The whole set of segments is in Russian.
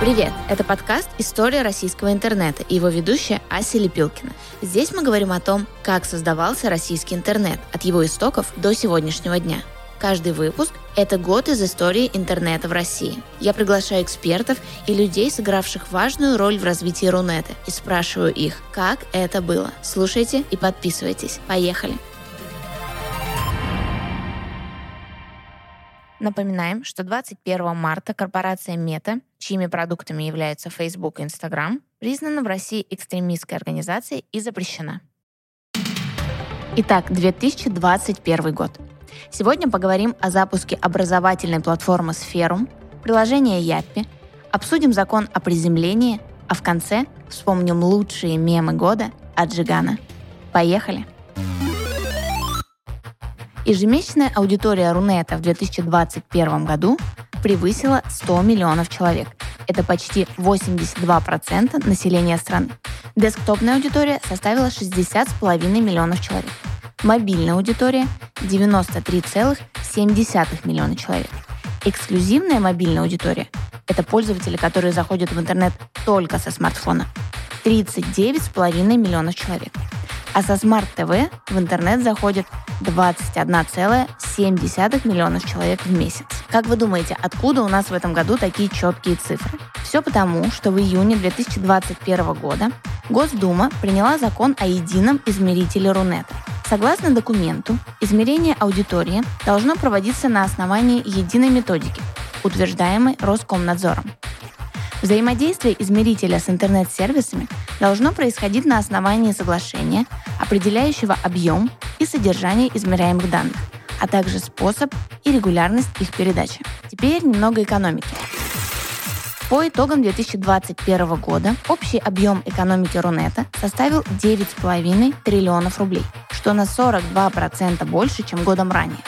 Привет! Это подкаст «История российского интернета» и его ведущая Ася Лепилкина. Здесь мы говорим о том, как создавался российский интернет от его истоков до сегодняшнего дня. Каждый выпуск – это год из истории интернета в России. Я приглашаю экспертов и людей, сыгравших важную роль в развитии Рунета, и спрашиваю их, как это было. Слушайте и подписывайтесь. Поехали! Напоминаем, что 21 марта корпорация Мета, чьими продуктами являются Facebook и Instagram, признана в России экстремистской организацией и запрещена. Итак, 2021 год. Сегодня поговорим о запуске образовательной платформы Сферум, приложения Яппи, обсудим закон о приземлении, а в конце вспомним лучшие мемы года от Джигана. Поехали! Ежемесячная аудитория Рунета в 2021 году превысила 100 миллионов человек. Это почти 82% населения страны. Десктопная аудитория составила 60,5 миллионов человек. Мобильная аудитория – 93,7 миллиона человек. Эксклюзивная мобильная аудитория – это пользователи, которые заходят в интернет только со смартфона – 39,5 миллионов человек. А со Smart TV в интернет заходит 21,7 миллионов человек в месяц. Как вы думаете, откуда у нас в этом году такие четкие цифры? Все потому, что в июне 2021 года Госдума приняла закон о едином измерителе Рунета. Согласно документу, измерение аудитории должно проводиться на основании единой методики, утверждаемой Роскомнадзором. Взаимодействие измерителя с интернет-сервисами должно происходить на основании соглашения, определяющего объем и содержание измеряемых данных, а также способ и регулярность их передачи. Теперь немного экономики. По итогам 2021 года общий объем экономики Рунета составил 9,5 триллионов рублей, что на 42% больше, чем годом ранее.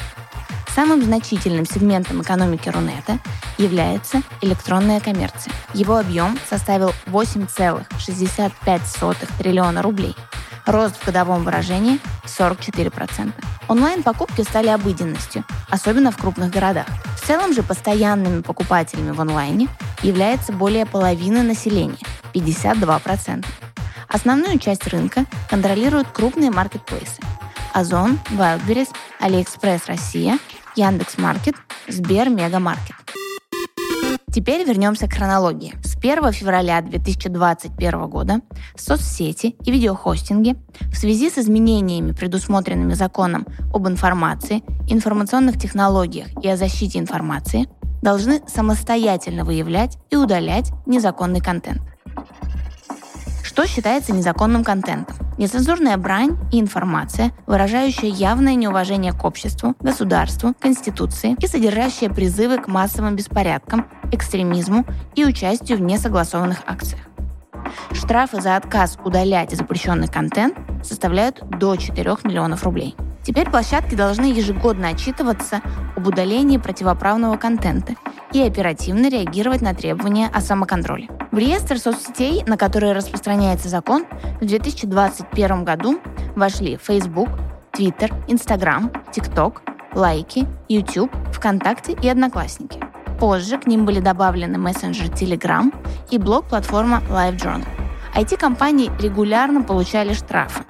Самым значительным сегментом экономики Рунета является электронная коммерция. Его объем составил 8,65 триллиона рублей. Рост в годовом выражении 44%. Онлайн-покупки стали обыденностью, особенно в крупных городах. В целом же постоянными покупателями в онлайне является более половины населения – 52%. Основную часть рынка контролируют крупные маркетплейсы – Озон, Wildberries, AliExpress Россия Яндекс Маркет, Сбер Мегамаркет. Теперь вернемся к хронологии. С 1 февраля 2021 года соцсети и видеохостинги в связи с изменениями, предусмотренными законом об информации, информационных технологиях и о защите информации, должны самостоятельно выявлять и удалять незаконный контент. Что считается незаконным контентом? Нецензурная брань и информация, выражающая явное неуважение к обществу, государству, конституции и содержащая призывы к массовым беспорядкам, экстремизму и участию в несогласованных акциях. Штрафы за отказ удалять запрещенный контент составляют до 4 миллионов рублей. Теперь площадки должны ежегодно отчитываться об удалении противоправного контента и оперативно реагировать на требования о самоконтроле. В реестр соцсетей, на которые распространяется закон, в 2021 году вошли Facebook, Twitter, Instagram, TikTok, Лайки, YouTube, ВКонтакте и Одноклассники. Позже к ним были добавлены мессенджер Telegram и блог-платформа LiveJournal. IT-компании регулярно получали штрафы.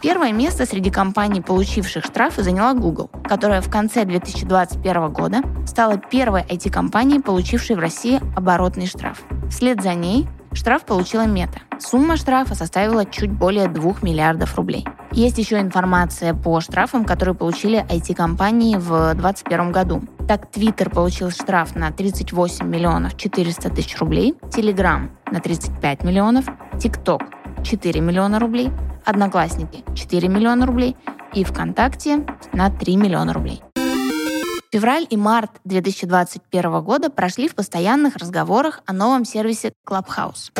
Первое место среди компаний, получивших штрафы, заняла Google, которая в конце 2021 года стала первой IT-компанией, получившей в России оборотный штраф. Вслед за ней штраф получила Мета. Сумма штрафа составила чуть более 2 миллиардов рублей. Есть еще информация по штрафам, которые получили IT-компании в 2021 году. Так, Twitter получил штраф на 38 миллионов 400 тысяч рублей, Telegram на 35 миллионов, TikTok 4 миллиона рублей, Одноклассники 4 миллиона рублей и ВКонтакте на 3 миллиона рублей. Февраль и март 2021 года прошли в постоянных разговорах о новом сервисе Clubhouse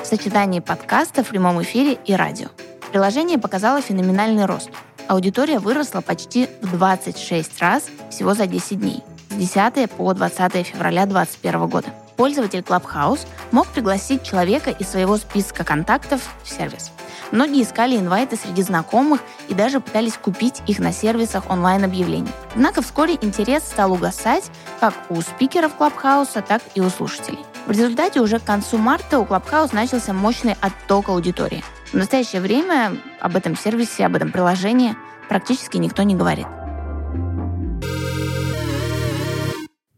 в сочетании подкаста в прямом эфире и радио. Приложение показало феноменальный рост. Аудитория выросла почти в 26 раз всего за 10 дней, с 10 по 20 февраля 2021 года. Пользователь Clubhouse мог пригласить человека из своего списка контактов в сервис – Многие искали инвайты среди знакомых и даже пытались купить их на сервисах онлайн-объявлений. Однако вскоре интерес стал угасать как у спикеров Клабхауса, так и у слушателей. В результате уже к концу марта у Clubhouse начался мощный отток аудитории. В настоящее время об этом сервисе, об этом приложении практически никто не говорит.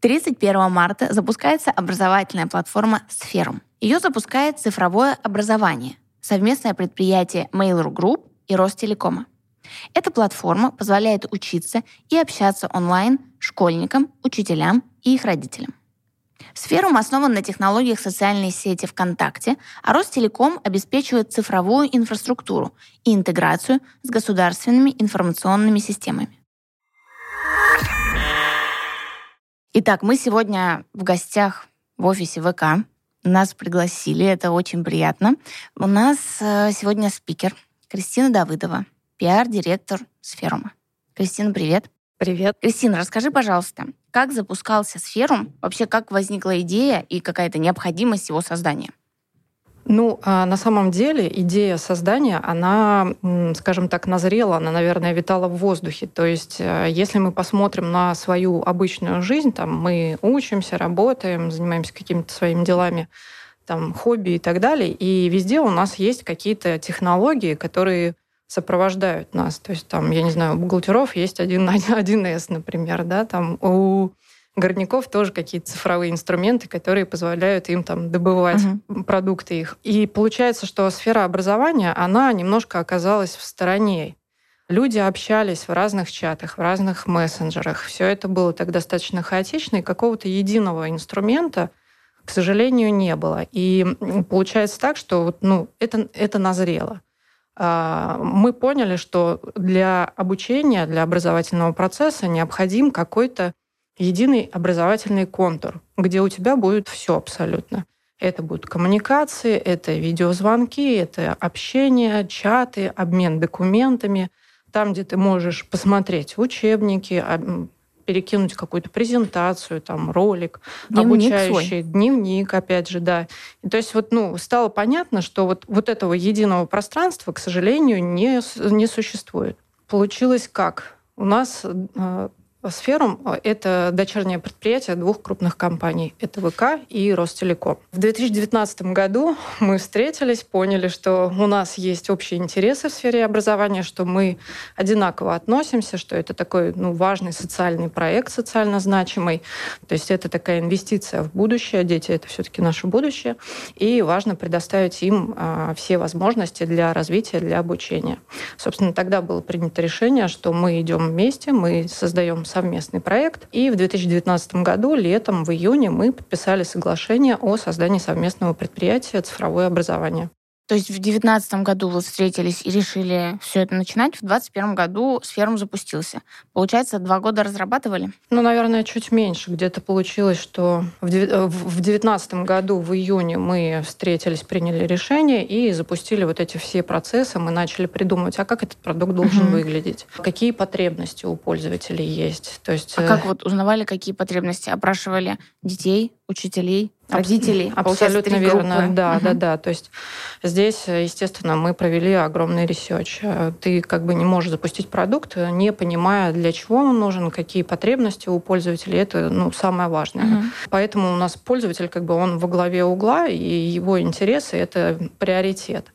31 марта запускается образовательная платформа «Сферум». Ее запускает цифровое образование, совместное предприятие Mail.ru Group и Ростелекома. Эта платформа позволяет учиться и общаться онлайн школьникам, учителям и их родителям. Сферум основан на технологиях социальной сети ВКонтакте, а Ростелеком обеспечивает цифровую инфраструктуру и интеграцию с государственными информационными системами. Итак, мы сегодня в гостях в офисе ВК. Нас пригласили, это очень приятно. У нас э, сегодня спикер Кристина Давыдова, пиар-директор Сферума. Кристина, привет. Привет. Кристина, расскажи, пожалуйста, как запускался Сферум, вообще как возникла идея и какая-то необходимость его создания? Ну, а на самом деле идея создания, она, скажем так, назрела, она, наверное, витала в воздухе. То есть, э, если мы посмотрим на свою обычную жизнь, там мы учимся, работаем, занимаемся какими-то своими делами, там, хобби и так далее, и везде у нас есть какие-то технологии, которые сопровождают нас. То есть там, я не знаю, у бухгалтеров есть один 1С, например, да, там у горняков тоже какие-то цифровые инструменты, которые позволяют им там добывать uh-huh. продукты их. И получается, что сфера образования, она немножко оказалась в стороне. Люди общались в разных чатах, в разных мессенджерах. Все это было так достаточно хаотично, и какого-то единого инструмента, к сожалению, не было. И получается так, что ну, это, это назрело. А, мы поняли, что для обучения, для образовательного процесса необходим какой-то единый образовательный контур, где у тебя будет все абсолютно. Это будут коммуникации, это видеозвонки, это общение, чаты, обмен документами, там, где ты можешь посмотреть учебники, перекинуть какую-то презентацию, там, ролик, дневник обучающий, свой. дневник, опять же, да. И то есть вот, ну, стало понятно, что вот, вот этого единого пространства, к сожалению, не, не существует. Получилось как? У нас э, Сферум – это дочернее предприятие двух крупных компаний. Это ВК и Ростелеком. В 2019 году мы встретились, поняли, что у нас есть общие интересы в сфере образования, что мы одинаково относимся, что это такой ну, важный социальный проект, социально значимый. То есть это такая инвестиция в будущее. Дети – это все-таки наше будущее. И важно предоставить им а, все возможности для развития, для обучения. Собственно, тогда было принято решение, что мы идем вместе, мы создаем совместный проект. И в 2019 году, летом, в июне, мы подписали соглашение о создании совместного предприятия «Цифровое образование». То есть в 2019 году вы встретились и решили все это начинать, в 2021 году сферум запустился. Получается, два года разрабатывали? Ну, наверное, чуть меньше. Где-то получилось, что в 2019 году, в июне, мы встретились, приняли решение и запустили вот эти все процессы. Мы начали придумывать, а как этот продукт должен угу. выглядеть, какие потребности у пользователей есть. То есть, а как вот узнавали, какие потребности? Опрашивали детей, учителей? Родителей. Абсолютно верно, группы. да, угу. да, да. То есть здесь, естественно, мы провели огромный research. Ты как бы не можешь запустить продукт, не понимая, для чего он нужен, какие потребности у пользователей. Это ну, самое важное. Угу. Поэтому у нас пользователь как бы он во главе угла, и его интересы – это приоритет.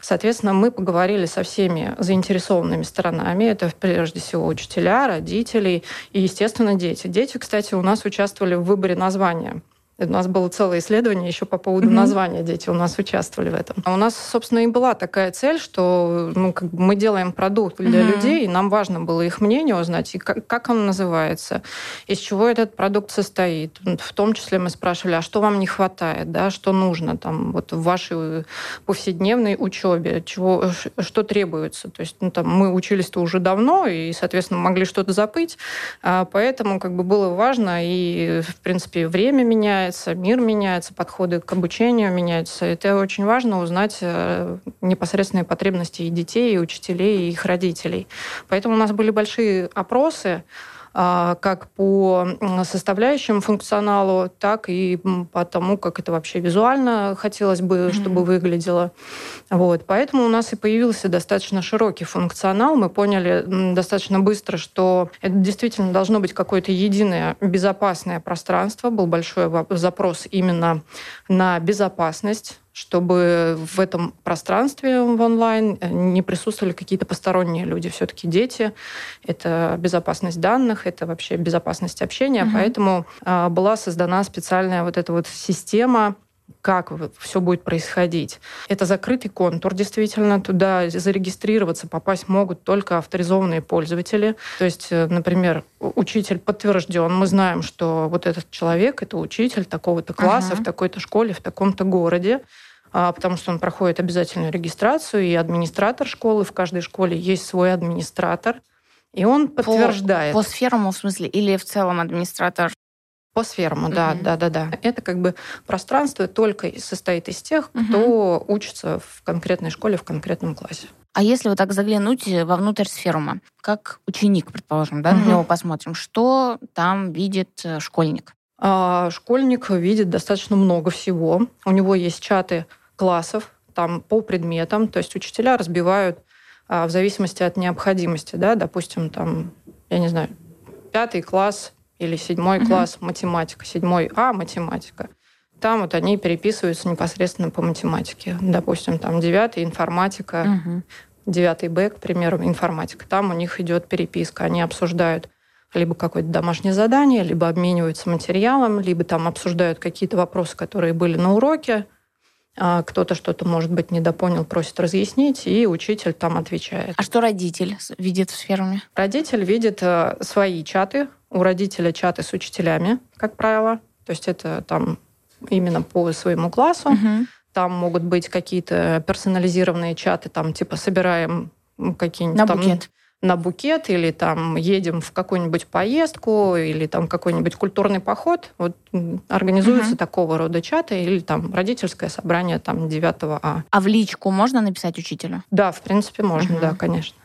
Соответственно, мы поговорили со всеми заинтересованными сторонами. Это прежде всего учителя, родителей и, естественно, дети. Дети, кстати, у нас участвовали в выборе названия у нас было целое исследование еще по поводу mm-hmm. названия. Дети у нас участвовали в этом. А у нас, собственно, и была такая цель, что ну, как бы мы делаем продукт для mm-hmm. людей, и нам важно было их мнение узнать, и как, как он называется, из чего этот продукт состоит. В том числе мы спрашивали, а что вам не хватает, да, что нужно там, вот в вашей повседневной учебе, чего, что требуется. То есть ну, там, мы учились-то уже давно, и, соответственно, могли что-то забыть, а поэтому как бы было важно, и, в принципе, время меняется, меняется, мир меняется, подходы к обучению меняются. Это очень важно узнать э, непосредственные потребности и детей, и учителей, и их родителей. Поэтому у нас были большие опросы, как по составляющим функционалу, так и по тому, как это вообще визуально хотелось бы, чтобы mm-hmm. выглядело. Вот. Поэтому у нас и появился достаточно широкий функционал. Мы поняли достаточно быстро, что это действительно должно быть какое-то единое безопасное пространство. Был большой запрос именно на безопасность чтобы в этом пространстве в онлайн э, не присутствовали какие-то посторонние люди. Все-таки дети — это безопасность данных, это вообще безопасность общения. Угу. Поэтому а, была создана специальная вот эта вот система как все будет происходить. Это закрытый контур, действительно. Туда зарегистрироваться, попасть могут только авторизованные пользователи. То есть, э, например, учитель подтвержден. Мы знаем, что вот этот человек — это учитель такого-то класса uh-huh. в такой-то школе, в таком-то городе. А, потому что он проходит обязательную регистрацию, и администратор школы, в каждой школе есть свой администратор, и он подтверждает. По, по сферам, в смысле, или в целом администратор? По сферам, да, угу. да, да, да. Это как бы пространство только состоит из тех, кто угу. учится в конкретной школе, в конкретном классе. А если вот так заглянуть вовнутрь сферума, как ученик, предположим, да, угу. на него посмотрим, что там видит э, школьник? А, школьник видит достаточно много всего. У него есть чаты классов, там по предметам, то есть учителя разбивают а, в зависимости от необходимости, да, допустим, там, я не знаю, пятый класс или седьмой uh-huh. класс математика, седьмой А математика. Там вот они переписываются непосредственно по математике. Допустим, там девятый информатика, девятый Б, к примеру, информатика. Там у них идет переписка, они обсуждают либо какое-то домашнее задание, либо обмениваются материалом, либо там обсуждают какие-то вопросы, которые были на уроке, кто-то что-то, может быть, недопонял, просит разъяснить, и учитель там отвечает. А что родитель видит в сферуме? Родитель видит э, свои чаты. У родителя чаты с учителями, как правило. То есть это там именно по своему классу. Угу. Там могут быть какие-то персонализированные чаты, там типа собираем какие-нибудь На там букет на букет или там едем в какую-нибудь поездку или там какой-нибудь культурный поход, вот организуются угу. такого рода чаты или там родительское собрание там 9 А. А в личку можно написать учителю? Да, в принципе, можно, угу. да, конечно.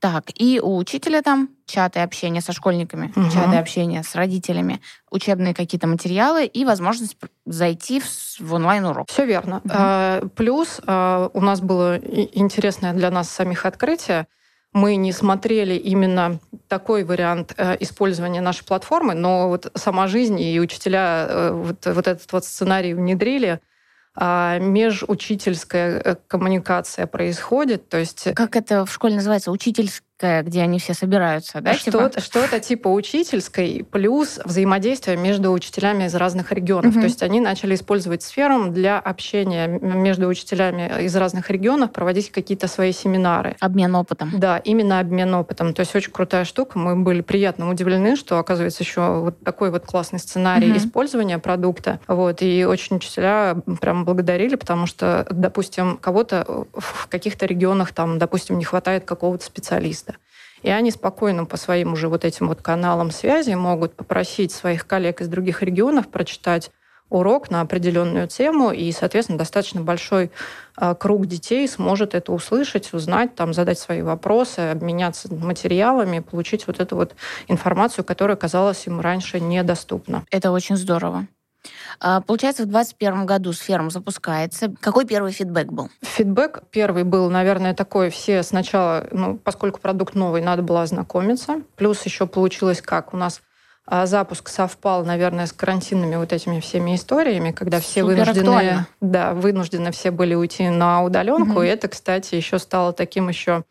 Так, и у учителя там чаты общения со школьниками, угу. чаты общения с родителями, учебные какие-то материалы и возможность зайти в, в онлайн-урок. Все верно. Угу. Плюс а, у нас было интересное для нас самих открытие мы не смотрели именно такой вариант э, использования нашей платформы, но вот сама жизнь и учителя э, вот, вот этот вот сценарий внедрили. А межучительская э, коммуникация происходит, то есть... Как это в школе называется? Учительская, где они все собираются, да? Что-то, типа? что-то типа учительской, плюс взаимодействие между учителями из разных регионов. Угу. То есть они начали использовать сферу для общения между учителями из разных регионов, проводить какие-то свои семинары. Обмен опытом. Да, именно обмен опытом. То есть очень крутая штука. Мы были приятно удивлены, что, оказывается, еще вот такой вот классный сценарий угу. использования продукта. Вот, и очень учителя прям благодарили, потому что, допустим, кого-то в каких-то регионах там, допустим, не хватает какого-то специалиста. И они спокойно по своим уже вот этим вот каналам связи могут попросить своих коллег из других регионов прочитать урок на определенную тему, и, соответственно, достаточно большой э, круг детей сможет это услышать, узнать, там, задать свои вопросы, обменяться материалами, получить вот эту вот информацию, которая казалась им раньше недоступна. Это очень здорово. А, получается, в 2021 году сферум запускается. Какой первый фидбэк был? Фидбэк первый был, наверное, такой. Все сначала, ну, поскольку продукт новый, надо было ознакомиться. Плюс еще получилось как? У нас а, запуск совпал, наверное, с карантинными вот этими всеми историями, когда все Супер вынуждены, да, вынуждены все были уйти на удаленку. Угу. И это, кстати, еще стало таким еще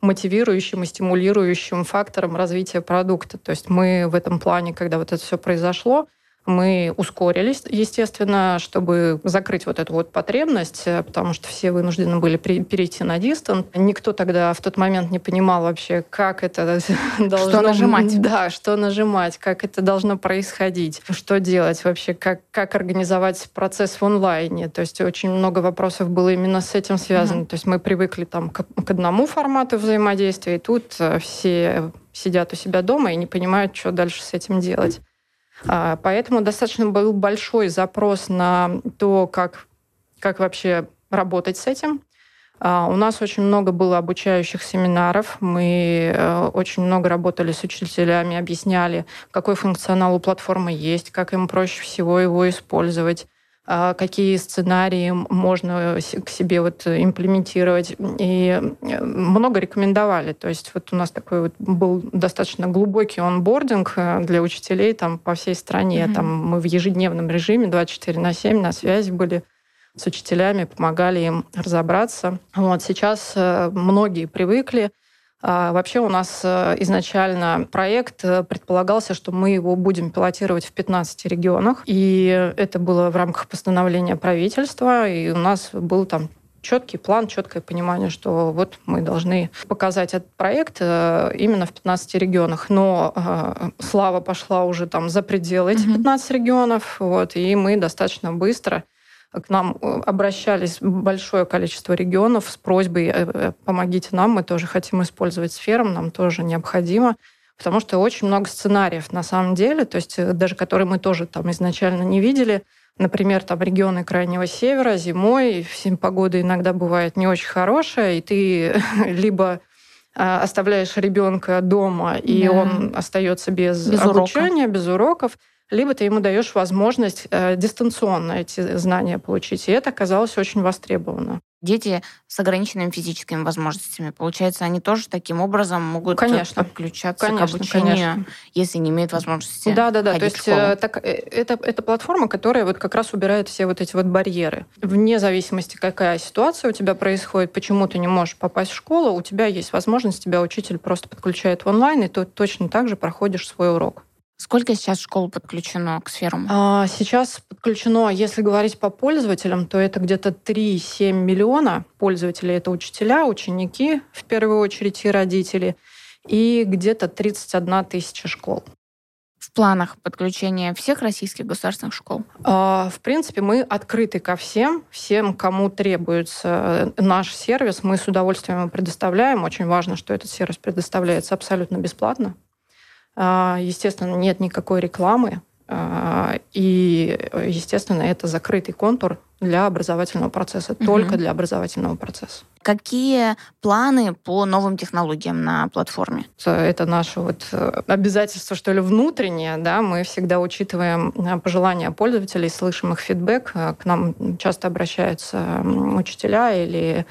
мотивирующим и стимулирующим фактором развития продукта. То есть мы в этом плане, когда вот это все произошло, мы ускорились, естественно, чтобы закрыть вот эту вот потребность, э, потому что все вынуждены были перейти на дистант. Никто тогда в тот момент не понимал вообще, как это должно... Что нажимать. Да, что нажимать, как это должно происходить, что делать вообще, как, как организовать процесс в онлайне. То есть очень много вопросов было именно с этим связано. Mm-hmm. То есть мы привыкли там к, к одному формату взаимодействия, и тут э, все сидят у себя дома и не понимают, что дальше с этим делать. А, поэтому достаточно был большой запрос на то, как, как вообще работать с этим. А, у нас очень много было обучающих семинаров. Мы э, очень много работали с учителями, объясняли, какой функционал у платформы есть, как им проще всего его использовать какие сценарии можно к себе вот имплементировать. И э, много рекомендовали. То есть вот у нас такой вот был достаточно глубокий онбординг э, для учителей там по всей стране. Mm-hmm. Там мы в ежедневном режиме 24 на 7 на связи были с учителями, помогали им разобраться. Вот сейчас э, многие привыкли. А вообще у нас э, изначально проект э, предполагался, что мы его будем пилотировать в 15 регионах. И это было в рамках постановления правительства. И у нас был там четкий план, четкое понимание, что вот мы должны показать этот проект именно в 15 регионах. Но э, слава пошла уже там за пределы этих 15 регионов, вот, и мы достаточно быстро к нам э, обращались большое количество регионов с просьбой э, э, «помогите нам, мы тоже хотим использовать сфером, нам тоже необходимо». Потому что очень много сценариев на самом деле, то есть даже которые мы тоже там изначально не видели. Например, там регионы Крайнего Севера зимой, погода иногда бывает не очень хорошая, и ты либо оставляешь ребенка дома, и да. он остается без, без обучения, урока. без уроков, либо ты ему даешь возможность э, дистанционно эти знания получить. И это оказалось очень востребовано. Дети с ограниченными физическими возможностями, получается, они тоже таким образом могут конечно, подключаться конечно, к обучению, конечно. если не имеют возможности. Да, да, да. То есть э, так, э, это, это платформа, которая вот как раз убирает все вот эти вот барьеры. Вне зависимости, какая ситуация у тебя происходит, почему ты не можешь попасть в школу, у тебя есть возможность, тебя учитель просто подключает в онлайн, и ты точно так же проходишь свой урок. Сколько сейчас школ подключено к сферам? А, сейчас подключено, если говорить по пользователям, то это где-то 3-7 миллиона пользователей. Это учителя, ученики, в первую очередь, и родители. И где-то 31 тысяча школ. В планах подключения всех российских государственных школ? А, в принципе, мы открыты ко всем, всем, кому требуется наш сервис, мы с удовольствием его предоставляем. Очень важно, что этот сервис предоставляется абсолютно бесплатно. А, естественно, нет никакой рекламы. А, и, естественно, это закрытый контур для образовательного процесса, угу. только для образовательного процесса. Какие планы по новым технологиям на платформе? Это наше вот э, обязательство, что ли, внутреннее. Да? Мы всегда учитываем э, пожелания пользователей, слышим их фидбэк. Э, к нам часто обращаются учителя или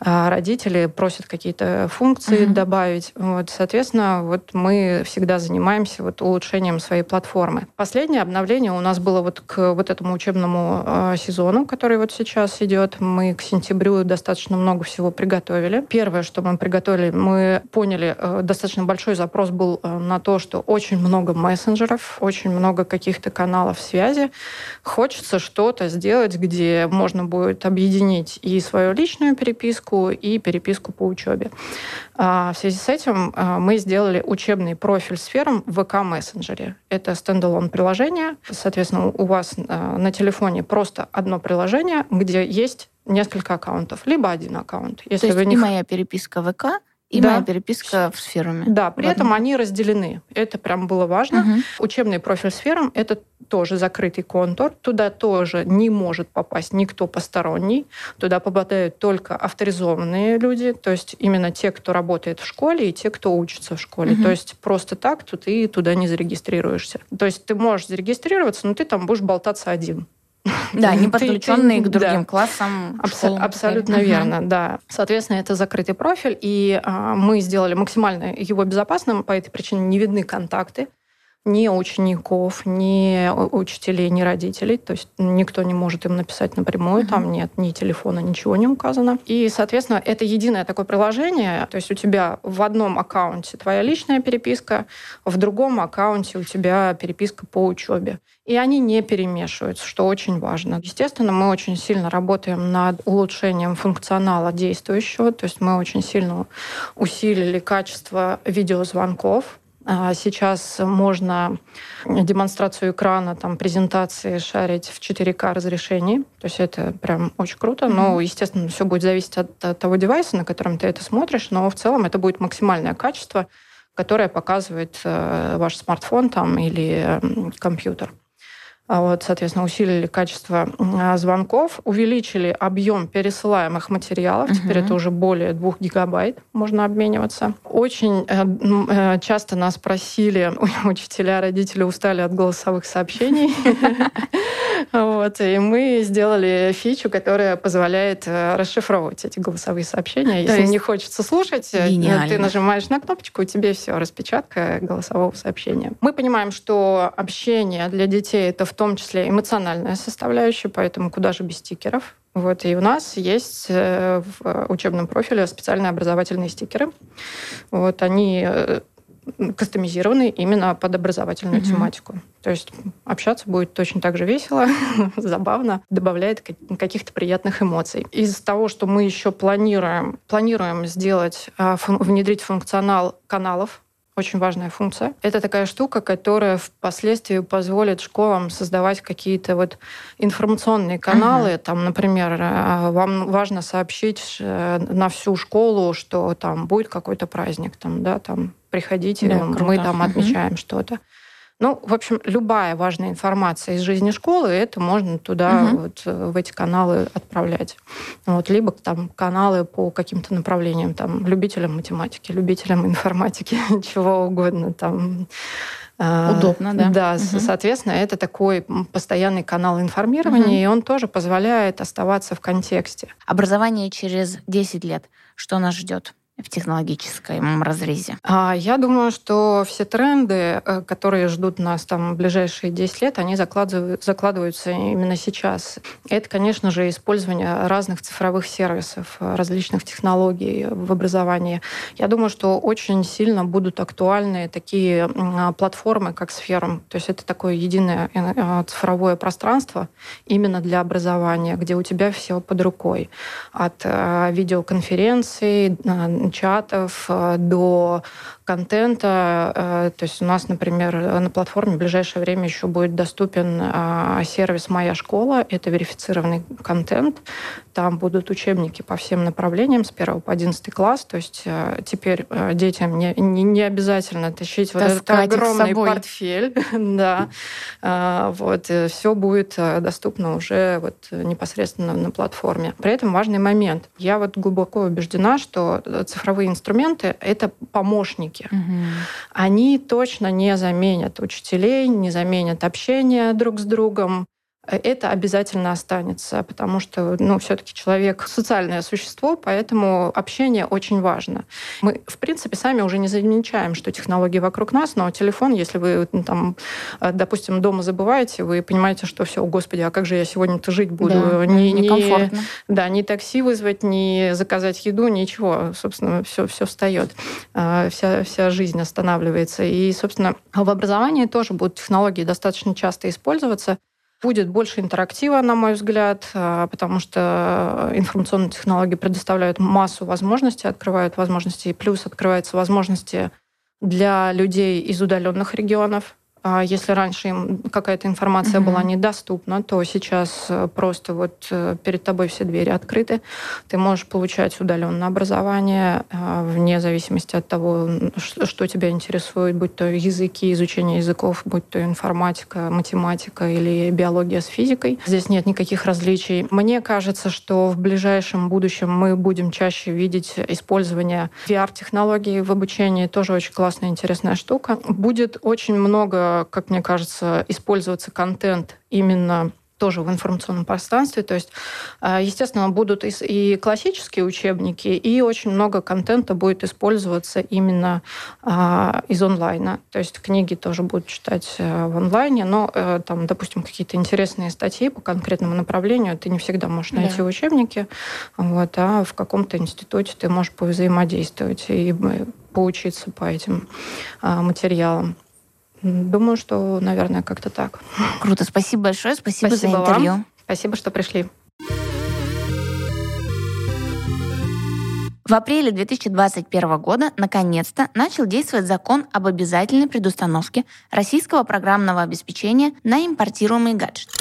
а родители просят какие-то функции mm-hmm. добавить. Вот, соответственно, вот мы всегда занимаемся вот улучшением своей платформы. Последнее обновление у нас было вот к вот этому учебному э, сезону, который вот сейчас идет. Мы к сентябрю достаточно много всего приготовили. Первое, что мы приготовили, мы поняли, э, достаточно большой запрос был э, на то, что очень много мессенджеров, очень много каких-то каналов связи. Хочется что-то сделать, где можно будет объединить и свою личную переписку, переписку и переписку по учебе. А, в связи с этим а, мы сделали учебный профиль сферам в ВК мессенджере. Это стендалон приложение. Соответственно, у вас а, на телефоне просто одно приложение, где есть несколько аккаунтов, либо один аккаунт. Если То есть вы не... и моя переписка ВК, и да. моя переписка в сферами. Да, при этом они разделены. Это прям было важно. Угу. Учебный профиль сферам — это тоже закрытый контур. Туда тоже не может попасть никто посторонний. Туда попадают только авторизованные люди, то есть именно те, кто работает в школе, и те, кто учится в школе. Угу. То есть просто так ты туда не зарегистрируешься. То есть ты можешь зарегистрироваться, но ты там будешь болтаться один. Да, не подключенные к другим классам. абсолютно верно, да. Соответственно, это закрытый профиль, и а, мы сделали максимально его безопасным, по этой причине не видны контакты ни учеников, ни учителей, ни родителей. То есть никто не может им написать напрямую, uh-huh. там нет ни телефона, ничего не указано. И, соответственно, это единое такое приложение. То есть у тебя в одном аккаунте твоя личная переписка, в другом аккаунте у тебя переписка по учебе. И они не перемешиваются, что очень важно. Естественно, мы очень сильно работаем над улучшением функционала действующего. То есть мы очень сильно усилили качество видеозвонков а сейчас можно демонстрацию экрана, там, презентации шарить в 4К разрешении. То есть это прям очень круто. Mm-hmm. Но, естественно, все будет зависеть от, от того девайса, на котором ты это смотришь. Но в целом это будет максимальное качество, которое показывает э, ваш смартфон там, или компьютер. А вот, соответственно, усилили качество а, звонков, увеличили объем пересылаемых материалов. Угу. Теперь это уже более 2 гигабайт можно обмениваться. Очень э, э, часто нас просили, учителя, родители устали от голосовых сообщений. Вот, и мы сделали фичу, которая позволяет э, расшифровывать эти голосовые сообщения. Если не хочется слушать, гениально. ты нажимаешь на кнопочку, и тебе все, распечатка голосового сообщения. Мы понимаем, что общение для детей это в том числе эмоциональная составляющая, поэтому куда же без стикеров. Вот, и у нас есть э, в учебном профиле специальные образовательные стикеры. Вот, они кастомизированы именно под образовательную угу. тематику. То есть общаться будет точно так же весело, забавно, добавляет каких-то приятных эмоций. Из того, что мы еще планируем, планируем сделать, а, внедрить функционал каналов очень важная функция. Это такая штука, которая впоследствии позволит школам создавать какие-то вот информационные каналы. Uh-huh. Там, например, э, вам важно сообщить э, на всю школу, что там будет какой-то праздник, там, да, там приходите, да, мы там отмечаем uh-huh. что-то. Ну, в общем, любая важная информация из жизни школы, это можно туда, угу. вот, в эти каналы отправлять. Вот, либо там каналы по каким-то направлениям, там, любителям математики, любителям информатики, чего угодно, там, а, Удобно, да. Да, угу. соответственно, это такой постоянный канал информирования, угу. и он тоже позволяет оставаться в контексте. Образование через 10 лет. Что нас ждет? В технологическом разрезе? А, я думаю, что все тренды, э, которые ждут нас там в ближайшие 10 лет, они закладывают, закладываются именно сейчас. Это, конечно же, использование разных цифровых сервисов, различных технологий в образовании. Я думаю, что очень сильно будут актуальны такие платформы, как Сферум. То есть это такое единое э, цифровое пространство именно для образования, где у тебя все под рукой. От э, видеоконференций, чатов э, до контента. Э, то есть у нас, например, на платформе в ближайшее время еще будет доступен э, сервис «Моя школа». Это верифицированный контент. Там будут учебники по всем направлениям с 1 по 11 класс. То есть теперь детям не, не, не обязательно тащить вот этот огромный портфель. да. Вот. Все будет доступно уже вот непосредственно на платформе. При этом важный момент. Я вот глубоко убеждена, что цифровые инструменты — это помощники. Угу. Они точно не заменят учителей, не заменят общение друг с другом это обязательно останется, потому что ну, все-таки человек социальное существо, поэтому общение очень важно. Мы, в принципе, сами уже не замечаем, что технологии вокруг нас, но телефон, если вы ну, там, э, допустим, дома забываете, вы понимаете, что все, о господи, а как же я сегодня-то жить буду? Да, не, не, да, ни такси вызвать, ни заказать еду, ничего. Собственно, все, все встает. А, вся, вся жизнь останавливается. И, собственно, в образовании тоже будут технологии достаточно часто использоваться. Будет больше интерактива, на мой взгляд, а, потому что информационные технологии предоставляют массу возможностей, открывают возможности, и плюс открываются возможности для людей из удаленных регионов, если раньше им какая-то информация mm-hmm. была недоступна, то сейчас э, просто вот э, перед тобой все двери открыты. Ты можешь получать удаленное образование э, вне зависимости от того, что тебя интересует, будь то языки, изучение языков, будь то информатика, математика или биология с физикой. Здесь нет никаких различий. Мне кажется, что в ближайшем будущем мы будем чаще видеть использование VR-технологий в обучении. Тоже очень классная, интересная штука. Будет очень много как мне кажется, использоваться контент именно тоже в информационном пространстве. То есть, э, естественно, будут и классические учебники, и очень много контента будет использоваться именно а, из онлайна. То есть книги тоже будут читать э, в онлайне, но э, там, допустим, какие-то интересные статьи по конкретному направлению ты не всегда можешь найти да. в учебнике, вот, а в каком-то институте ты можешь повзаимодействовать и поучиться по этим материалам. Думаю, что, наверное, как-то так. Круто. Спасибо большое. Спасибо, Спасибо за интервью. Вам. Спасибо, что пришли. В апреле 2021 года наконец-то начал действовать закон об обязательной предустановке российского программного обеспечения на импортируемые гаджеты.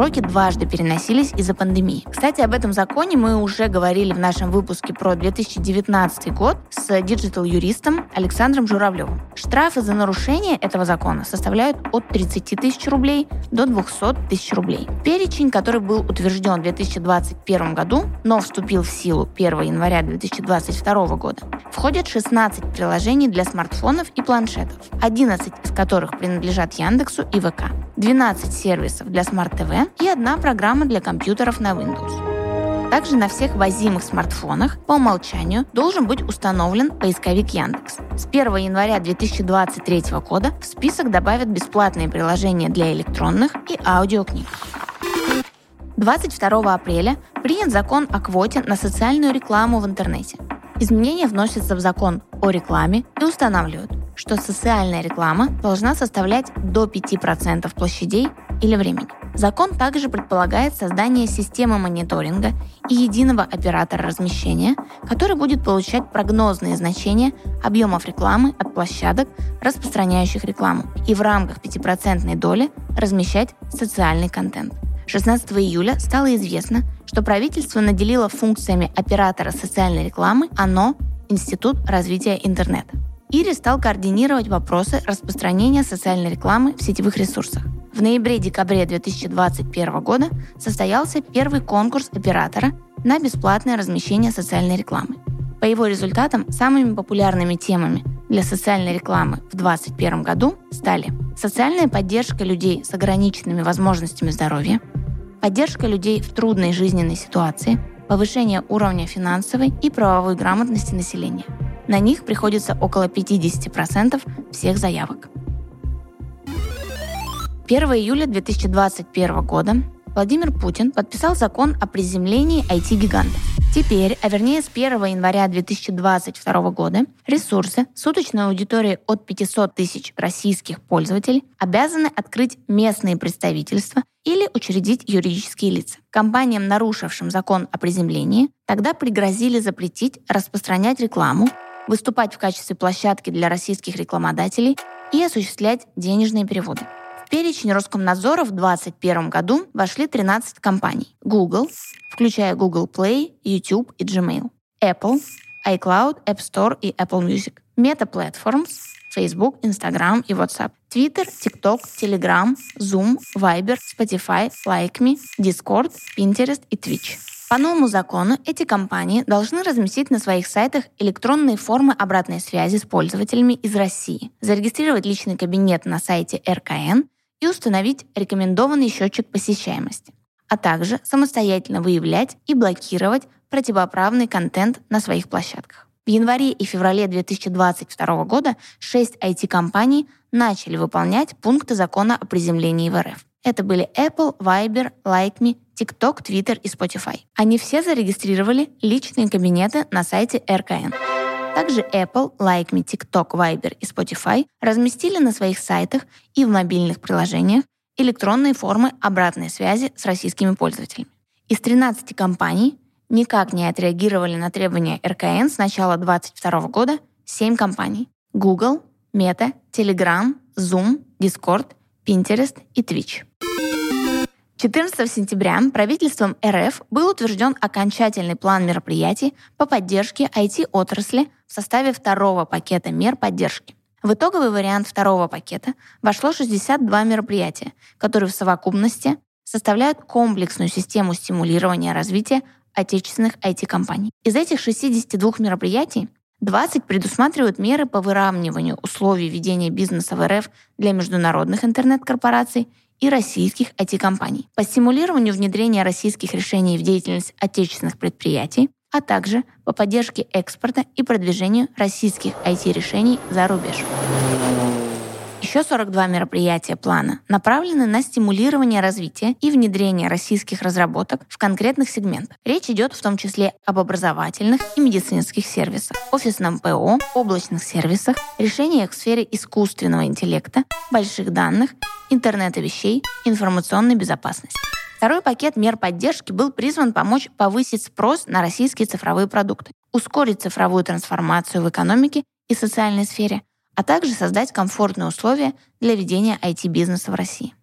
Сроки дважды переносились из-за пандемии. Кстати, об этом законе мы уже говорили в нашем выпуске про 2019 год с digital-юристом Александром Журавлевым. Штрафы за нарушение этого закона составляют от 30 тысяч рублей до 200 тысяч рублей. Перечень, который был утвержден в 2021 году, но вступил в силу 1 января 2022 года, входит 16 приложений для смартфонов и планшетов, 11 из которых принадлежат Яндексу и ВК, 12 сервисов для смарт-ТВ и одна программа для компьютеров на Windows. Также на всех ввозимых смартфонах по умолчанию должен быть установлен поисковик Яндекс. С 1 января 2023 года в список добавят бесплатные приложения для электронных и аудиокниг. 22 апреля принят закон о квоте на социальную рекламу в интернете. Изменения вносятся в закон о рекламе и устанавливают, что социальная реклама должна составлять до 5% площадей или времени. Закон также предполагает создание системы мониторинга и единого оператора размещения, который будет получать прогнозные значения объемов рекламы от площадок, распространяющих рекламу, и в рамках 5% доли размещать социальный контент. 16 июля стало известно, что правительство наделило функциями оператора социальной рекламы ОНО Институт развития интернета. Ири стал координировать вопросы распространения социальной рекламы в сетевых ресурсах. В ноябре-декабре 2021 года состоялся первый конкурс оператора на бесплатное размещение социальной рекламы. По его результатам самыми популярными темами для социальной рекламы в 2021 году стали социальная поддержка людей с ограниченными возможностями здоровья, поддержка людей в трудной жизненной ситуации, повышение уровня финансовой и правовой грамотности населения. На них приходится около 50% всех заявок. 1 июля 2021 года Владимир Путин подписал закон о приземлении IT-гигантов. Теперь, а вернее с 1 января 2022 года, ресурсы суточной аудитории от 500 тысяч российских пользователей обязаны открыть местные представительства или учредить юридические лица. Компаниям, нарушившим закон о приземлении, тогда пригрозили запретить распространять рекламу, выступать в качестве площадки для российских рекламодателей и осуществлять денежные переводы перечень Роскомнадзора в 2021 году вошли 13 компаний. Google, включая Google Play, YouTube и Gmail. Apple, iCloud, App Store и Apple Music. Meta Platforms, Facebook, Instagram и WhatsApp. Twitter, TikTok, Telegram, Zoom, Viber, Spotify, LikeMe, Discord, Pinterest и Twitch. По новому закону эти компании должны разместить на своих сайтах электронные формы обратной связи с пользователями из России, зарегистрировать личный кабинет на сайте РКН и установить рекомендованный счетчик посещаемости, а также самостоятельно выявлять и блокировать противоправный контент на своих площадках. В январе и феврале 2022 года 6 IT-компаний начали выполнять пункты закона о приземлении в РФ. Это были Apple, Viber, LikeMe, TikTok, Twitter и Spotify. Они все зарегистрировали личные кабинеты на сайте РКН. Также Apple, LikeMe, TikTok, Viber и Spotify разместили на своих сайтах и в мобильных приложениях электронные формы обратной связи с российскими пользователями. Из 13 компаний никак не отреагировали на требования РКН с начала 2022 года 7 компаний. Google, Meta, Telegram, Zoom, Discord, Pinterest и Twitch. 14 сентября правительством РФ был утвержден окончательный план мероприятий по поддержке IT-отрасли в составе второго пакета мер поддержки. В итоговый вариант второго пакета вошло 62 мероприятия, которые в совокупности составляют комплексную систему стимулирования развития отечественных IT-компаний. Из этих 62 мероприятий 20 предусматривают меры по выравниванию условий ведения бизнеса в РФ для международных интернет-корпораций и российских IT-компаний, по стимулированию внедрения российских решений в деятельность отечественных предприятий, а также по поддержке экспорта и продвижению российских IT-решений за рубеж. Еще 42 мероприятия плана направлены на стимулирование развития и внедрение российских разработок в конкретных сегментах. Речь идет в том числе об образовательных и медицинских сервисах, офисном ПО, облачных сервисах, решениях в сфере искусственного интеллекта, больших данных, интернета вещей, информационной безопасности. Второй пакет мер поддержки был призван помочь повысить спрос на российские цифровые продукты, ускорить цифровую трансформацию в экономике и социальной сфере, а также создать комфортные условия для ведения IT-бизнеса в России.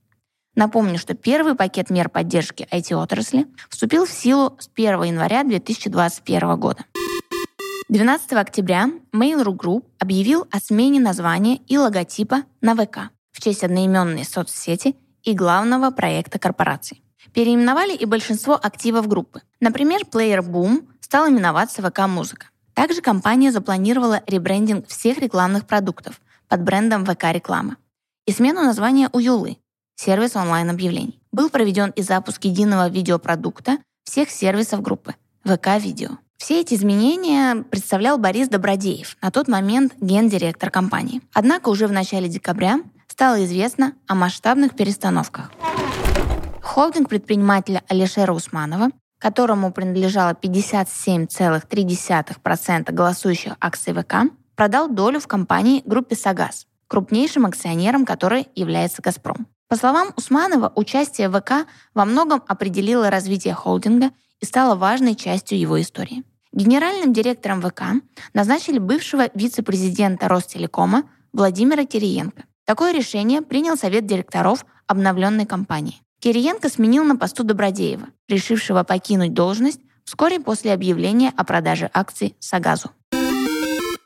Напомню, что первый пакет мер поддержки IT-отрасли вступил в силу с 1 января 2021 года. 12 октября Mail.ru Group объявил о смене названия и логотипа на ВК в честь одноименной соцсети и главного проекта корпорации. Переименовали и большинство активов группы. Например, Player Boom стал именоваться ВК Музыка. Также компания запланировала ребрендинг всех рекламных продуктов под брендом ВК Реклама и смену названия у Юлы, сервис онлайн-объявлений. Был проведен и запуск единого видеопродукта всех сервисов группы ВК Видео. Все эти изменения представлял Борис Добродеев, на тот момент гендиректор компании. Однако уже в начале декабря стало известно о масштабных перестановках. Холдинг предпринимателя Алишера Усманова, которому принадлежало 57,3% голосующих акций ВК, продал долю в компании группе «Сагаз», крупнейшим акционером которой является «Газпром». По словам Усманова, участие ВК во многом определило развитие холдинга и стало важной частью его истории. Генеральным директором ВК назначили бывшего вице-президента Ростелекома Владимира Кириенко. Такое решение принял совет директоров обновленной компании. Кириенко сменил на посту Добродеева, решившего покинуть должность вскоре после объявления о продаже акций Сагазу.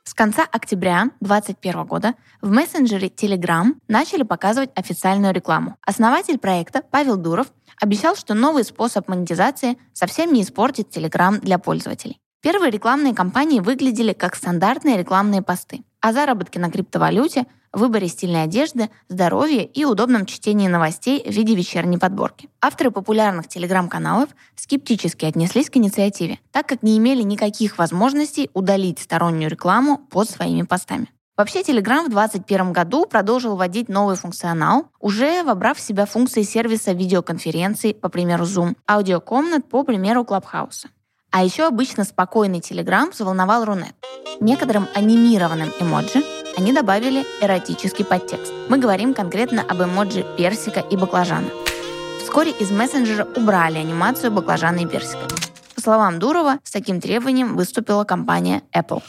С конца октября 2021 года в мессенджере Telegram начали показывать официальную рекламу. Основатель проекта Павел Дуров обещал, что новый способ монетизации совсем не испортит Telegram для пользователей. Первые рекламные кампании выглядели как стандартные рекламные посты, а заработки на криптовалюте, выборе стильной одежды, здоровье и удобном чтении новостей в виде вечерней подборки. Авторы популярных телеграм-каналов скептически отнеслись к инициативе, так как не имели никаких возможностей удалить стороннюю рекламу под своими постами. Вообще, Telegram в 2021 году продолжил вводить новый функционал, уже вобрав в себя функции сервиса видеоконференций, по примеру Zoom, аудиокомнат, по примеру Clubhouse. А еще обычно спокойный Telegram взволновал Рунет. Некоторым анимированным эмоджи они добавили эротический подтекст. Мы говорим конкретно об эмоджи персика и баклажана. Вскоре из мессенджера убрали анимацию баклажана и персика. По словам Дурова, с таким требованием выступила компания Apple.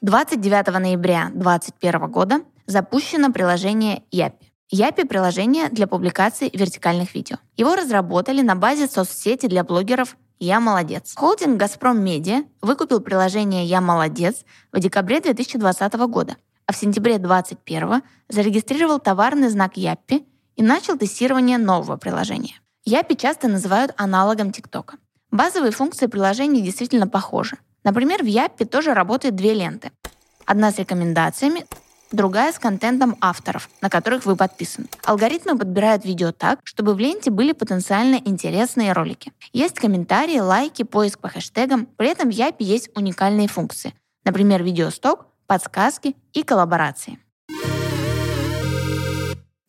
29 ноября 2021 года запущено приложение Япи. Япи — приложение для публикации вертикальных видео. Его разработали на базе соцсети для блогеров «Я молодец». Холдинг «Газпром Медиа» выкупил приложение «Я молодец» в декабре 2020 года, а в сентябре 2021 зарегистрировал товарный знак Яппи и начал тестирование нового приложения. Япи часто называют аналогом ТикТока. Базовые функции приложения действительно похожи. Например, в Яппи тоже работают две ленты. Одна с рекомендациями, другая с контентом авторов, на которых вы подписаны. Алгоритмы подбирают видео так, чтобы в ленте были потенциально интересные ролики. Есть комментарии, лайки, поиск по хэштегам, при этом в Япе есть уникальные функции, например, видеосток, подсказки и коллаборации.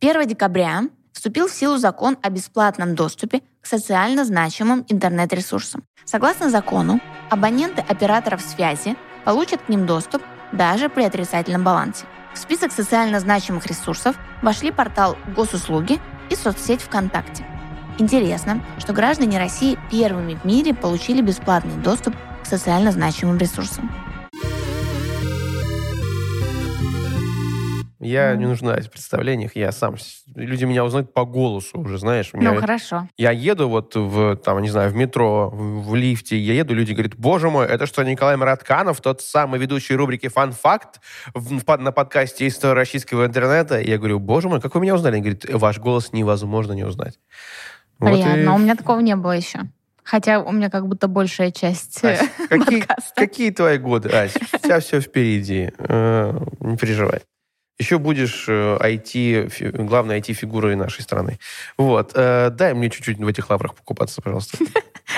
1 декабря вступил в силу закон о бесплатном доступе к социально значимым интернет-ресурсам. Согласно закону, абоненты операторов связи получат к ним доступ даже при отрицательном балансе. В список социально значимых ресурсов вошли портал Госуслуги и соцсеть ВКонтакте. Интересно, что граждане России первыми в мире получили бесплатный доступ к социально значимым ресурсам. Я не нуждаюсь в представлениях, я сам... Люди меня узнают по голосу уже, знаешь. Меня... Ну, хорошо. Я еду вот в, там, не знаю, в метро, в, в лифте, я еду, люди говорят, боже мой, это что, Николай Маратканов, тот самый ведущий рубрики «Фан-факт» в, в, на подкасте «История российского интернета». Я говорю, боже мой, как вы меня узнали? Они говорят, ваш голос невозможно не узнать. Приятно, вот и... у меня такого не было еще. Хотя у меня как будто большая часть Ась, какие, какие твои годы, Ась? У тебя все впереди. Э, не переживай еще будешь IT, э, главной IT-фигурой нашей страны. Вот. Э, дай мне чуть-чуть в этих лаврах покупаться, пожалуйста.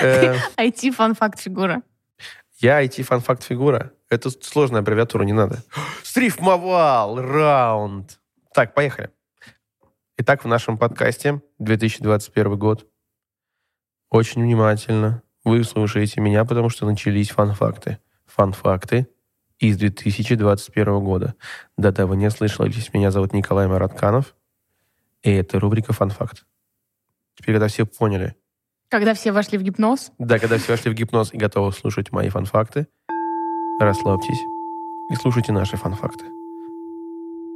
IT-фан-факт-фигура. Я IT-фан-факт-фигура? Это сложная аббревиатура, не надо. Стрифмовал! Раунд! Так, поехали. Итак, в нашем подкасте 2021 год. Очень внимательно вы слушаете меня, потому что начались фан-факты. Фан-факты из 2021 года. Да-да, вы не слышались. Меня зовут Николай Маратканов. И это рубрика «Фан-факт». Теперь, когда все поняли... Когда все вошли в гипноз? Да, когда все вошли в гипноз и готовы слушать мои фан-факты, расслабьтесь и слушайте наши фан-факты.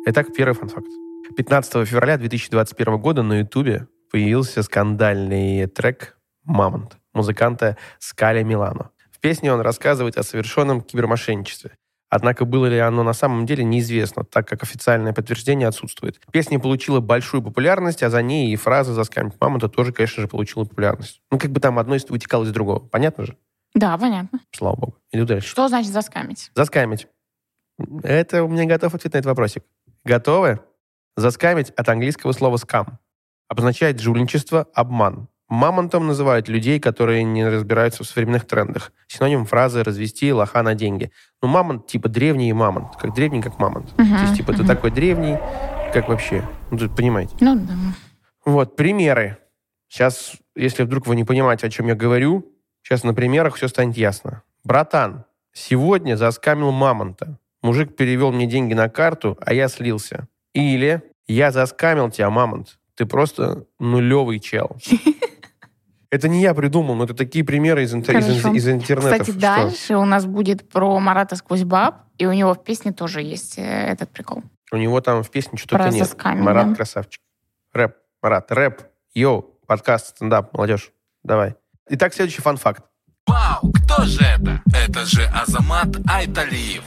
Итак, первый фан-факт. 15 февраля 2021 года на Ютубе появился скандальный трек «Мамонт» музыканта Скаля Милано. В песне он рассказывает о совершенном кибермошенничестве. Однако было ли оно на самом деле неизвестно, так как официальное подтверждение отсутствует. Песня получила большую популярность, а за ней и фраза «Заскамить мамонта» тоже, конечно же, получила популярность. Ну, как бы там одно вытекало из другого. Понятно же? Да, понятно. Слава богу. Иду дальше. Что значит заскамить? Заскамить. Это у меня готов ответ на этот вопросик. Готовы? Заскамить от английского слова «скам». Обозначает жульничество, обман. Мамонтом называют людей, которые не разбираются в современных трендах. Синоним фразы «развести лоха на деньги». Ну, мамонт типа древний мамонт. Как древний, как мамонт. Мгм, То есть, типа, мгм. ты такой древний, как вообще. Ну, тут понимаете. Ну, да. Вот, примеры. Сейчас, если вдруг вы не понимаете, о чем я говорю, сейчас на примерах все станет ясно. Братан, сегодня заскамил мамонта. Мужик перевел мне деньги на карту, а я слился. Или я заскамил тебя, мамонт. Ты просто нулевый чел. Это не я придумал, но это такие примеры из, интер- из- из интернета. Кстати, дальше у нас будет про Марата сквозь баб, и у него в песне тоже есть э, этот прикол. У него там в песне что-то нет. заскамил, Марат да. красавчик. Рэп. Марат, рэп. Yo, подкаст, стендап, молодежь. Давай. Итак, следующий fun fact. Вау, кто же это? Это же Азамат Айталиев.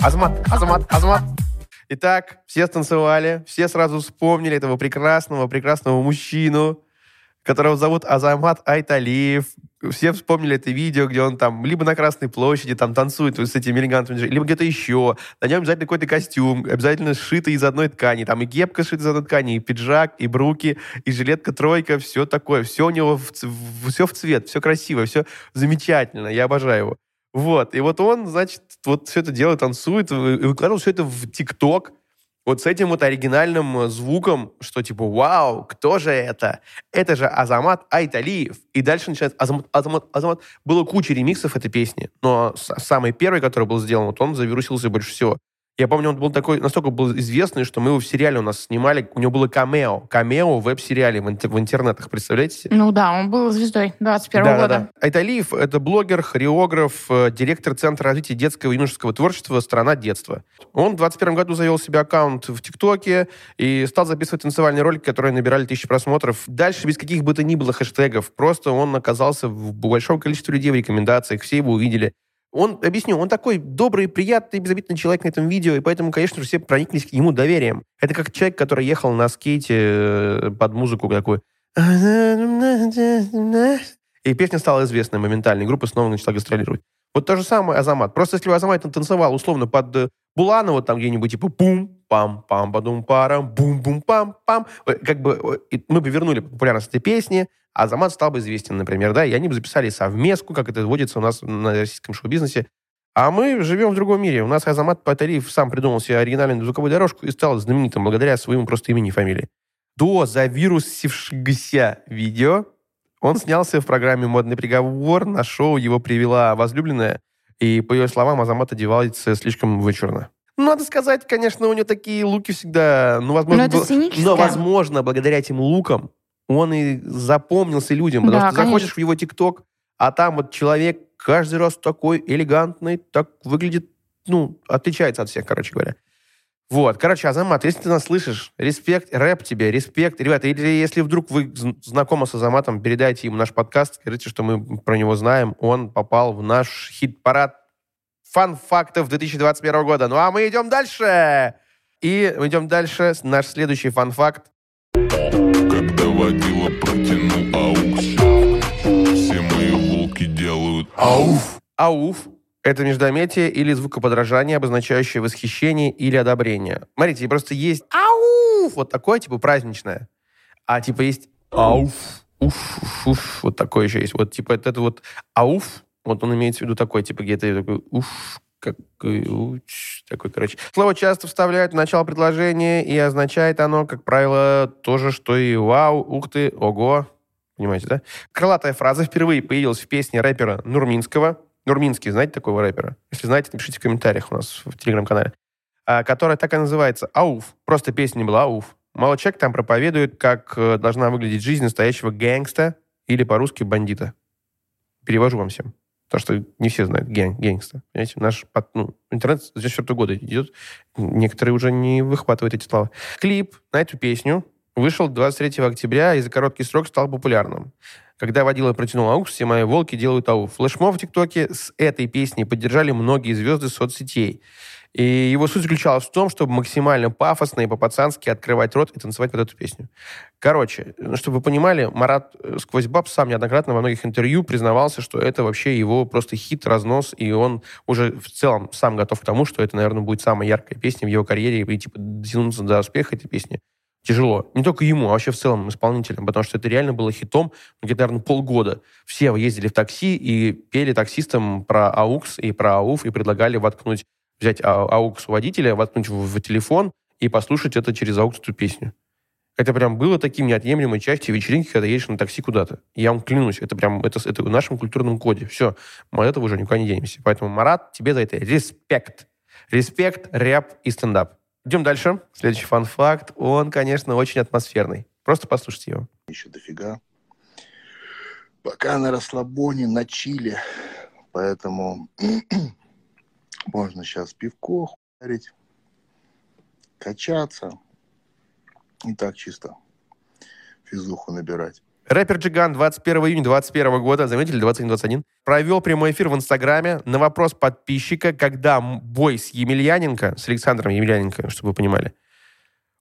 Азамат, Азамат, Азамат. Итак, все станцевали, все сразу вспомнили этого прекрасного, прекрасного мужчину, которого зовут Азамат Айталиев. Все вспомнили это видео, где он там либо на Красной площади там танцует с этими элегантными, либо где-то еще. На нем обязательно какой-то костюм, обязательно сшитый из одной ткани. Там и кепка сшита из одной ткани, и пиджак, и бруки, и жилетка тройка, все такое. Все у него, в- все в цвет, все красиво, все замечательно. Я обожаю его. Вот. И вот он, значит, вот все это делает, танцует, и выкладывал все это в ТикТок. Вот с этим вот оригинальным э, звуком, что типа, вау, кто же это? Это же Азамат Айталиев. И дальше начинает Азамат, Азамат, Азамат. Было куча ремиксов этой песни, но самый первый, который был сделан, вот он завирусился больше всего. Я помню, он был такой, настолько был известный, что мы его в сериале у нас снимали, у него было камео. Камео в веб-сериале в, в интернетах, представляете? Ну да, он был звездой 21 года. Да-да-да. Айталиев — это блогер, хореограф, э, директор Центра развития детского и юношеского творчества «Страна детства». Он в 21 году завел себе аккаунт в ТикТоке и стал записывать танцевальные ролики, которые набирали тысячи просмотров. Дальше без каких бы то ни было хэштегов. Просто он оказался в большом количестве людей в рекомендациях, все его увидели. Он, объясню, он такой добрый, приятный, безобидный человек на этом видео, и поэтому, конечно же, все прониклись к нему доверием. Это как человек, который ехал на скейте э, под музыку такую. И песня стала известной моментально, и группа снова начала гастролировать. Вот то же самое Азамат. Просто если бы Азамат танцевал условно под э, Буланова, там где-нибудь типа пум пам пам падум парам бум бум пам пам э, как бы мы бы вернули популярность этой песни, Азамат стал бы известен, например, да, и они бы записали совместку, как это водится у нас на российском шоу-бизнесе. А мы живем в другом мире. У нас Азамат Патариев сам придумал себе оригинальную звуковую дорожку и стал знаменитым благодаря своему просто имени и фамилии. До завирусившегося видео он снялся в программе «Модный приговор». На шоу его привела возлюбленная, и, по ее словам, Азамат одевался слишком вычурно. Ну, Надо сказать, конечно, у него такие луки всегда... Ну, возможно, Но это сценическое. но, возможно, благодаря этим лукам он и запомнился людям. Потому Да, что ты заходишь конечно. в его ТикТок, а там вот человек каждый раз такой элегантный, так выглядит, ну, отличается от всех, короче говоря. Вот, короче, Азамат, если ты нас слышишь, респект, рэп тебе, респект. Ребята, или если вдруг вы знакомы с Азаматом, передайте ему наш подкаст, скажите, что мы про него знаем. Он попал в наш хит-парад фан-фактов 2021 года. Ну а мы идем дальше. И мы идем дальше. Наш следующий fun fact. Когда водила протянул аукс Все мои волки делают ауф Ауф – это междометие или звукоподражание, обозначающее восхищение или одобрение. Смотрите, просто есть ауф, вот такое, типа, праздничное. А типа есть ауф, уф, уф, уф, вот такое еще есть. Вот типа это, это вот ауф, вот он имеется в виду такой, типа где-то такой уф, какой, уч, такой, короче. Слово часто вставляют в начало предложения, и означает оно, как правило, то же, что и вау, ух ты, ого. Понимаете, да? Крылатая фраза впервые появилась в песне рэпера Нурминского. Нурминский, знаете такого рэпера? Если знаете, напишите в комментариях у нас в телеграм-канале. А, которая так и называется «Ауф». Просто песня не была «Ауф». Человек там проповедует, как э, должна выглядеть жизнь настоящего gangsta или по-русски бандита. Перевожу вам всем. Потому что не все знают gang, gangsta. Понимаете, наш ну, интернет с 94 года идет. Некоторые уже не выхватывают эти слова. Клип на эту песню вышел 23 октября и за короткий срок стал популярным. Когда водила протянул AUX, все мои волки делают ауф. Флешмоб в ТикТоке с этой песней поддержали многие звезды соцсетей. И его суть заключалась в том, чтобы максимально пафосно и по-пацански открывать рот и танцевать под эту песню. Короче, ну, чтобы вы понимали, Марат э, сквозь баб сам неоднократно во многих интервью признавался, что это вообще его просто хит, разнос, и он уже в целом сам готов к тому, что это, наверное, будет самая яркая песня в его карьере, и типа дотянуться до успеха этой песни тяжело. Не только ему, а вообще в целом исполнителям, потому что это реально было хитом ну, где-то, наверное, полгода. Все ездили в такси и пели таксистам про AUX и про AUF и предлагали воткнуть, взять а- AUX у водителя, воткнуть в, в телефон и послушать это через AUX эту песню. Это прям было таким неотъемлемой частью вечеринки, когда едешь на такси куда-то. Я вам клянусь, это прям это, это в нашем культурном коде. Все, мы от этого уже никуда не денемся. Поэтому, Марат, тебе за это респект. Респект, рэп и стендап. Идем дальше. Следующий фан-факт. Он, конечно, очень атмосферный. Просто послушайте его. еще дофига. Пока на расслабоне, на чиле. Поэтому можно сейчас пивко хуярить, качаться и так чисто физуху набирать. Рэпер Джиган 21 июня 2021 года, заметили, 21-21, провел прямой эфир в Инстаграме на вопрос подписчика, когда бой с Емельяненко, с Александром Емельяненко, чтобы вы понимали,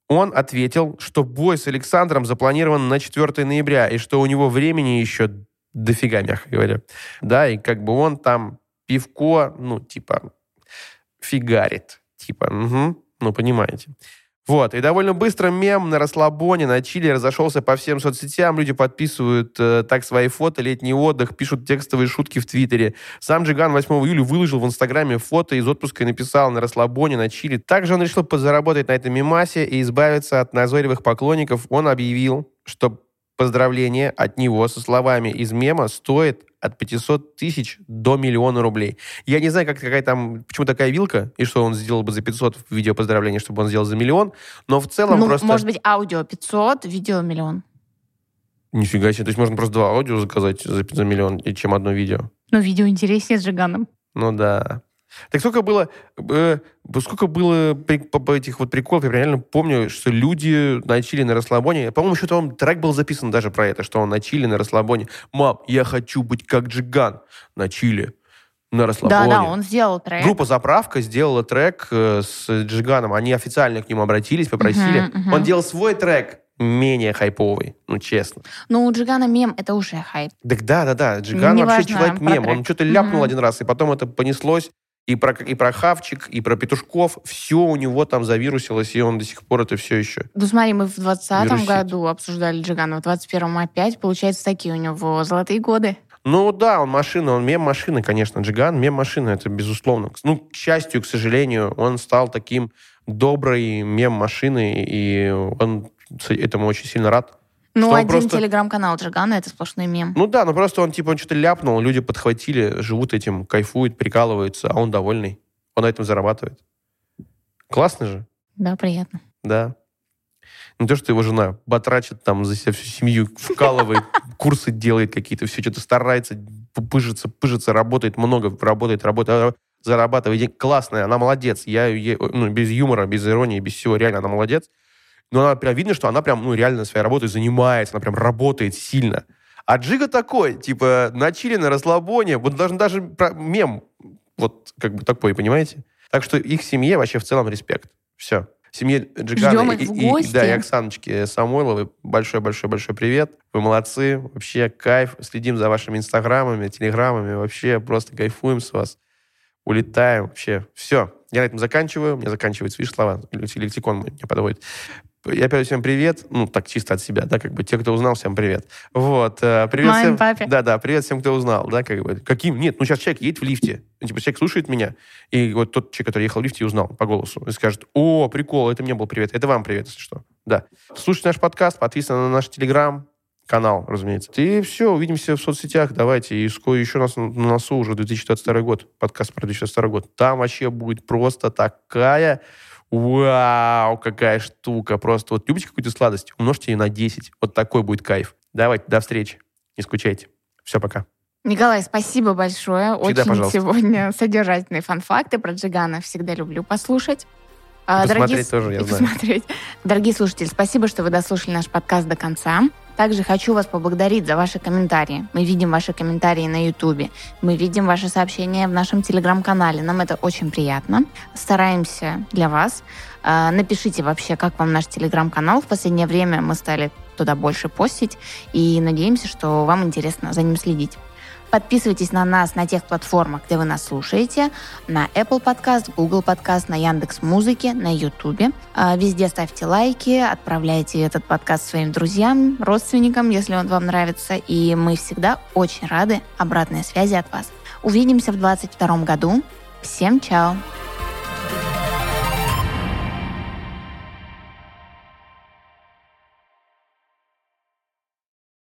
он ответил, что бой с Александром запланирован на 4 ноября, и что у него времени еще дофига, мягко говоря. Да, и как бы он там пивко, ну, типа, фигарит. Типа, мгм, ну, понимаете. Вот, и довольно быстро мем на расслабоне, на чили разошелся по всем соцсетям. Люди подписывают э, так свои фото, летний отдых, пишут текстовые шутки в Твиттере. Сам Джиган 8 июля выложил в Инстаграме фото из отпуска и написал на расслабоне, на чили. Также он решил подзаработать на этом мемасе и избавиться от назойливых поклонников. Он объявил, что поздравление от него со словами из мема стоит от 500 тысяч до миллиона рублей. Я не знаю, как какая там, почему такая вилка, и что он сделал бы за 500 в видео поздравления, чтобы он сделал за миллион, но в целом ну, просто... может быть, аудио 500, видео миллион. Нифига себе, то есть можно просто два аудио заказать за, за миллион, и чем одно видео. Ну, видео интереснее с Джиганом. Ну да. Так сколько было, э, сколько было при- по- по этих вот приколов, я реально помню, что люди на чили на расслабоне, по-моему, еще там трек был записан даже про это, что он на чили на расслабоне. Мам, я хочу быть как Джиган на чили на расслабоне. Да, да, он сделал трек. Группа «Заправка» сделала трек э, с Джиганом. Они официально к нему обратились, попросили. Мгм, мгм. Он делал свой трек, менее хайповый, ну, честно. Ну, у Джигана мем это уже хайп. Так да, да, да. Джиган Не вообще важно, человек мем. Он что-то ляпнул Мгм. один раз, и потом это понеслось. И про, и про Хавчик, и про Петушков. Все у него там завирусилось, и он до сих пор это все еще. Ну, смотри, мы в 2020 Вирусит. году обсуждали Джигана, в 21 опять. Получается, такие у него золотые годы. Ну да, он машина, он мем-машина, конечно, Джиган, мем-машина, это безусловно. Ну, к счастью, к сожалению, он стал таким доброй мем-машиной, и он этому очень сильно рад. Ну, один просто- телеграм-канал Джигана — это сплошной мем. Ну да, ну просто он типа он что-то ляпнул, люди подхватили, живут этим, кайфуют, прикалываются, а он довольный. Он на этом зарабатывает. Классно же, Да, приятно. да. Не то, что его жена батрачит там за себя всю семью, вкалывает, курсы делает какие-то, все что-то старается, пыжится, пыжится, работает много, работает, работает, зарабатывает деньги. Классная, она молодец. Я ей- ну, без юмора, без иронии, без всего, реально она молодец. Но она прям видно, что она прям, ну, реально своей работой занимается, она прям работает сильно. А Джига такой, типа, на чили, на расслабоне, вот даже, даже про мем, вот как бы такой, понимаете? Так что их семье вообще в целом респект. Все. Семье Джигана и, и- и- да, и Оксаночки Самойловой большой-большой-большой привет. Вы молодцы. Вообще кайф. Следим за вашими инстаграмами, телеграммами. Вообще просто кайфуем с вас. Улетаем. Вообще. Все. Я на этом заканчиваю. У меня заканчивается, видишь, слова. Лексикон меня подводит. Я передаю всем привет. Ну, так чисто от себя, да, как бы те, кто узнал, всем привет. Вот. э, Привет Маме, всем. папе. Да, да, привет всем, кто узнал, да, как бы. Каким? Нет, ну сейчас человек едет в лифте. Ну, Типа человек слушает меня, и вот тот человек, который ехал в лифте узнал по голосу, и скажет, о, прикол, это мне был привет, это вам привет, если что. Да. Слушайте наш подкаст, подписывайтесь на наш телеграм, канал, разумеется. И все, увидимся в соцсетях, давайте. И скоро еще у нас на носу уже 2022 год, подкаст про 2022 год. Там вообще будет просто такая... Вау, какая штука. Просто вот любите какую-то сладость, умножьте ее на 10. Вот такой будет кайф. Давайте, до встречи. Не скучайте. Все, пока. Николай, спасибо большое. Всегда, Очень пожалуйста. сегодня содержательные фан-факты про Джигана. Всегда люблю послушать. А, Посмотреть с- тоже, я и знаю. посмотреть. Дорогие слушатели, спасибо, что вы дослушали наш подкаст до конца. Также хочу вас поблагодарить за ваши комментарии. Мы видим ваши комментарии на Ютубе. Мы видим ваши сообщения в нашем Телеграм-канале. Нам это очень приятно. Стараемся для вас. А, Напишите вообще, как вам наш Телеграм-канал. В последнее время мы стали туда больше постить. И надеемся, что вам интересно за ним следить. Подписывайтесь на нас на тех платформах, где вы нас слушаете, на Apple Podcast, Google Podcast, на Яндекс Музыке, на YouTube. А, Везде ставьте лайки, отправляйте этот подкаст своим друзьям, родственникам, если он вам нравится. И мы всегда очень рады обратной связи от вас. Увидимся в 2022 году. Всем чао!